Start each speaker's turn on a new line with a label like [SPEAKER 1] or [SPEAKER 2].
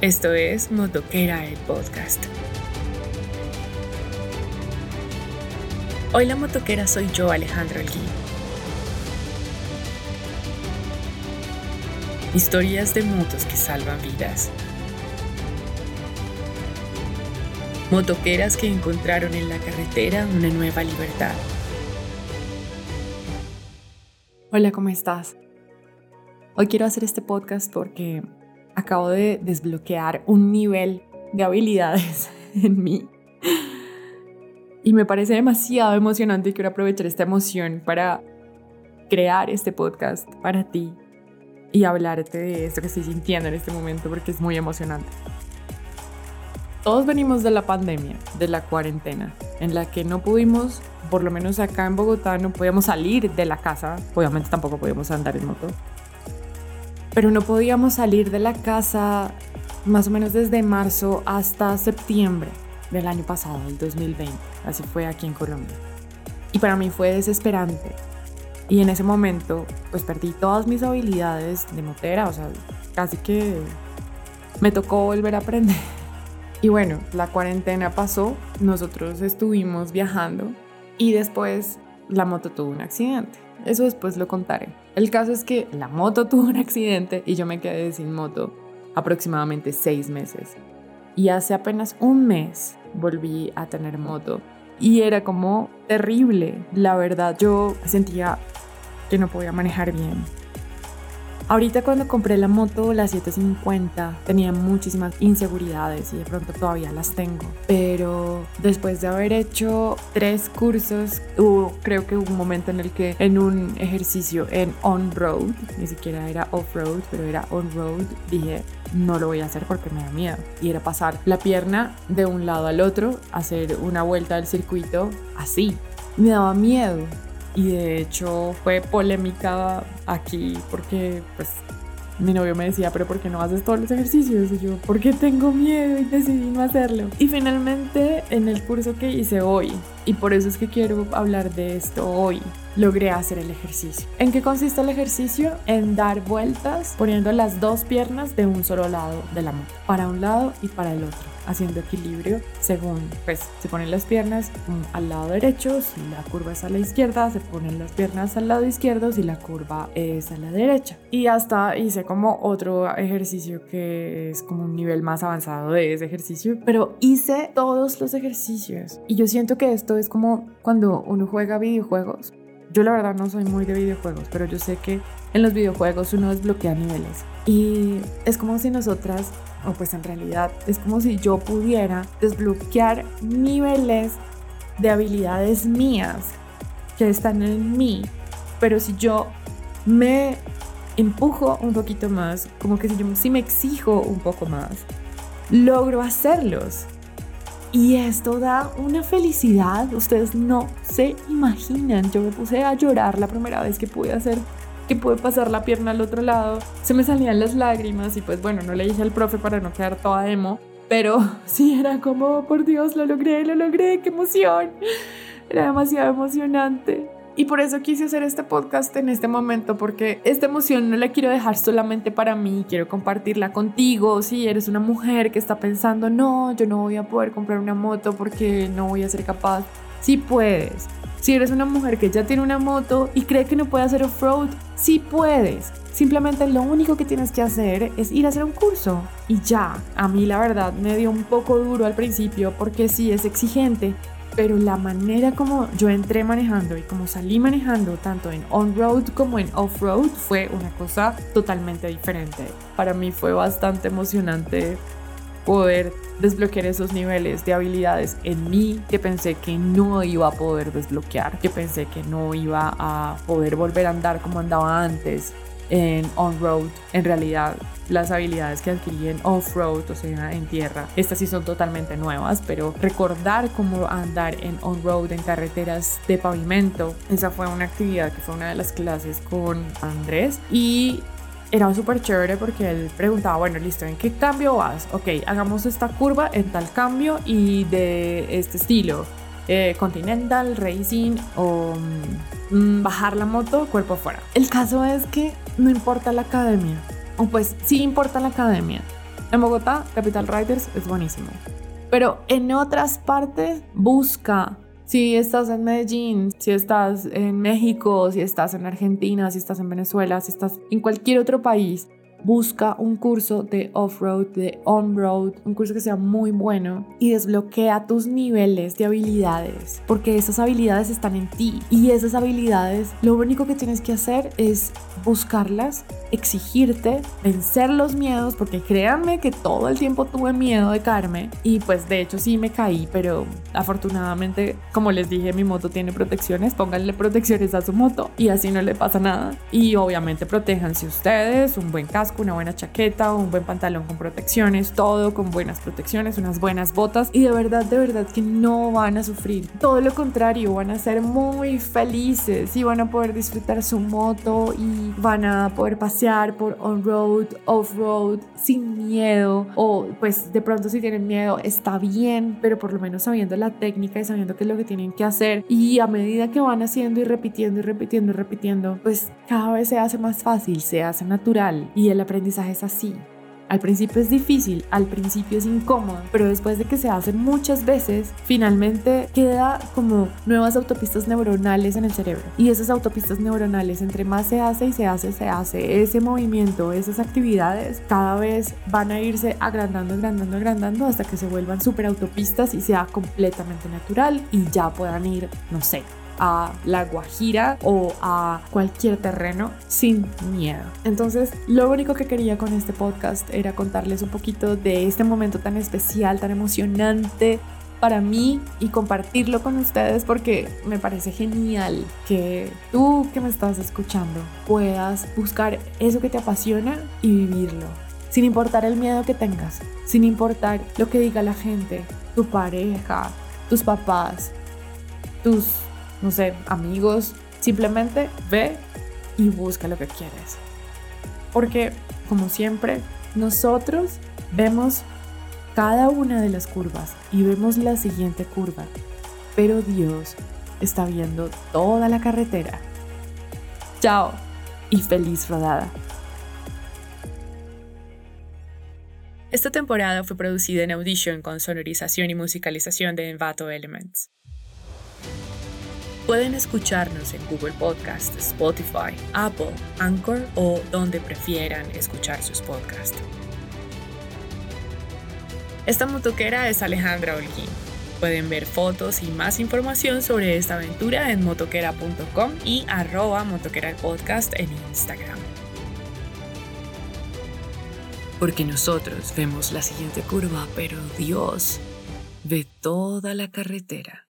[SPEAKER 1] Esto es Motoquera el podcast. Hoy la motoquera soy yo, Alejandro Elguín. Historias de motos que salvan vidas. Motoqueras que encontraron en la carretera una nueva libertad.
[SPEAKER 2] Hola, ¿cómo estás? Hoy quiero hacer este podcast porque acabo de desbloquear un nivel de habilidades en mí. Y me parece demasiado emocionante y quiero aprovechar esta emoción para crear este podcast para ti y hablarte de esto que estoy sintiendo en este momento porque es muy emocionante. Todos venimos de la pandemia, de la cuarentena, en la que no pudimos, por lo menos acá en Bogotá, no podíamos salir de la casa, obviamente tampoco podíamos andar en moto, pero no podíamos salir de la casa más o menos desde marzo hasta septiembre del año pasado, el 2020. Así fue aquí en Colombia. Y para mí fue desesperante. Y en ese momento, pues perdí todas mis habilidades de motera, o sea, casi que me tocó volver a aprender. Y bueno, la cuarentena pasó, nosotros estuvimos viajando y después la moto tuvo un accidente. Eso después lo contaré. El caso es que la moto tuvo un accidente y yo me quedé sin moto aproximadamente seis meses. Y hace apenas un mes volví a tener moto. Y era como terrible. La verdad, yo sentía que no podía manejar bien. Ahorita cuando compré la moto, la 750, tenía muchísimas inseguridades y de pronto todavía las tengo. Pero después de haber hecho tres cursos, hubo, creo que hubo un momento en el que en un ejercicio en on-road, ni siquiera era off-road, pero era on-road, dije, no lo voy a hacer porque me da miedo. Y era pasar la pierna de un lado al otro, hacer una vuelta del circuito así. Me daba miedo y de hecho fue polémica aquí porque pues mi novio me decía, pero ¿por qué no haces todos los ejercicios? Y yo, porque tengo miedo y decidí no hacerlo. Y finalmente en el curso que hice hoy, y por eso es que quiero hablar de esto hoy, logré hacer el ejercicio. ¿En qué consiste el ejercicio? En dar vueltas poniendo las dos piernas de un solo lado de la moto, para un lado y para el otro haciendo equilibrio según, pues se ponen las piernas al lado derecho, si la curva es a la izquierda, se ponen las piernas al lado izquierdo, si la curva es a la derecha. Y hasta hice como otro ejercicio que es como un nivel más avanzado de ese ejercicio, pero hice todos los ejercicios. Y yo siento que esto es como cuando uno juega videojuegos. Yo la verdad no soy muy de videojuegos, pero yo sé que en los videojuegos uno desbloquea niveles. Y es como si nosotras o pues en realidad es como si yo pudiera desbloquear niveles de habilidades mías que están en mí, pero si yo me empujo un poquito más, como que si yo si me exijo un poco más, logro hacerlos. Y esto da una felicidad, ustedes no se imaginan. Yo me puse a llorar la primera vez que pude hacer que pude pasar la pierna al otro lado, se me salían las lágrimas y pues bueno, no le dije al profe para no quedar toda emo, pero sí era como, por Dios, lo logré, lo logré, qué emoción. Era demasiado emocionante. Y por eso quise hacer este podcast en este momento, porque esta emoción no la quiero dejar solamente para mí, quiero compartirla contigo. Si eres una mujer que está pensando, no, yo no voy a poder comprar una moto porque no voy a ser capaz. Sí puedes. Si eres una mujer que ya tiene una moto y cree que no puede hacer off-road, sí puedes. Simplemente lo único que tienes que hacer es ir a hacer un curso. Y ya, a mí la verdad me dio un poco duro al principio porque sí es exigente, pero la manera como yo entré manejando y como salí manejando tanto en on-road como en off-road fue una cosa totalmente diferente. Para mí fue bastante emocionante poder desbloquear esos niveles de habilidades en mí que pensé que no iba a poder desbloquear, que pensé que no iba a poder volver a andar como andaba antes en on-road. En realidad, las habilidades que adquirí en off-road, o sea, en tierra, estas sí son totalmente nuevas, pero recordar cómo andar en on-road, en carreteras de pavimento, esa fue una actividad que fue una de las clases con Andrés y era súper chévere porque él preguntaba, bueno, listo, ¿en qué cambio vas? Ok, hagamos esta curva en tal cambio y de este estilo. Eh, Continental, Racing o mm, bajar la moto cuerpo afuera. El caso es que no importa la academia, o pues sí importa la academia. En Bogotá, Capital Riders es buenísimo. Pero en otras partes, busca si estás en Medellín, si estás en México, si estás en Argentina, si estás en Venezuela, si estás en cualquier otro país, busca un curso de off-road, de on-road, un curso que sea muy bueno y desbloquea tus niveles de habilidades, porque esas habilidades están en ti y esas habilidades lo único que tienes que hacer es buscarlas, exigirte, vencer los miedos, porque créanme que todo el tiempo tuve miedo de caerme y pues de hecho sí me caí, pero afortunadamente, como les dije, mi moto tiene protecciones, pónganle protecciones a su moto y así no le pasa nada. Y obviamente protéjanse ustedes, un buen caso una buena chaqueta, un buen pantalón con protecciones, todo con buenas protecciones, unas buenas botas. Y de verdad, de verdad que no van a sufrir. Todo lo contrario, van a ser muy felices y van a poder disfrutar su moto y van a poder pasear por on-road, off-road sin miedo. O pues de pronto si tienen miedo está bien, pero por lo menos sabiendo la técnica y sabiendo qué es lo que tienen que hacer. Y a medida que van haciendo y repitiendo y repitiendo y repitiendo, pues cada vez se hace más fácil, se hace natural. Y el el aprendizaje es así. Al principio es difícil, al principio es incómodo, pero después de que se hace muchas veces, finalmente queda como nuevas autopistas neuronales en el cerebro. Y esas autopistas neuronales, entre más se hace y se hace, se hace, ese movimiento, esas actividades, cada vez van a irse agrandando, agrandando, agrandando hasta que se vuelvan super autopistas y sea completamente natural y ya puedan ir, no sé, a la Guajira o a cualquier terreno sin miedo. Entonces, lo único que quería con este podcast era contarles un poquito de este momento tan especial, tan emocionante para mí y compartirlo con ustedes porque me parece genial que tú que me estás escuchando puedas buscar eso que te apasiona y vivirlo. Sin importar el miedo que tengas, sin importar lo que diga la gente, tu pareja, tus papás, tus no sé, amigos, simplemente ve y busca lo que quieres. Porque, como siempre, nosotros vemos cada una de las curvas y vemos la siguiente curva, pero Dios está viendo toda la carretera. Chao y feliz rodada.
[SPEAKER 1] Esta temporada fue producida en Audition con sonorización y musicalización de Envato Elements. Pueden escucharnos en Google Podcast, Spotify, Apple, Anchor o donde prefieran escuchar sus podcasts. Esta motoquera es Alejandra Holguín. Pueden ver fotos y más información sobre esta aventura en motoquera.com y arroba motoquera podcast en Instagram. Porque nosotros vemos la siguiente curva, pero Dios ve toda la carretera.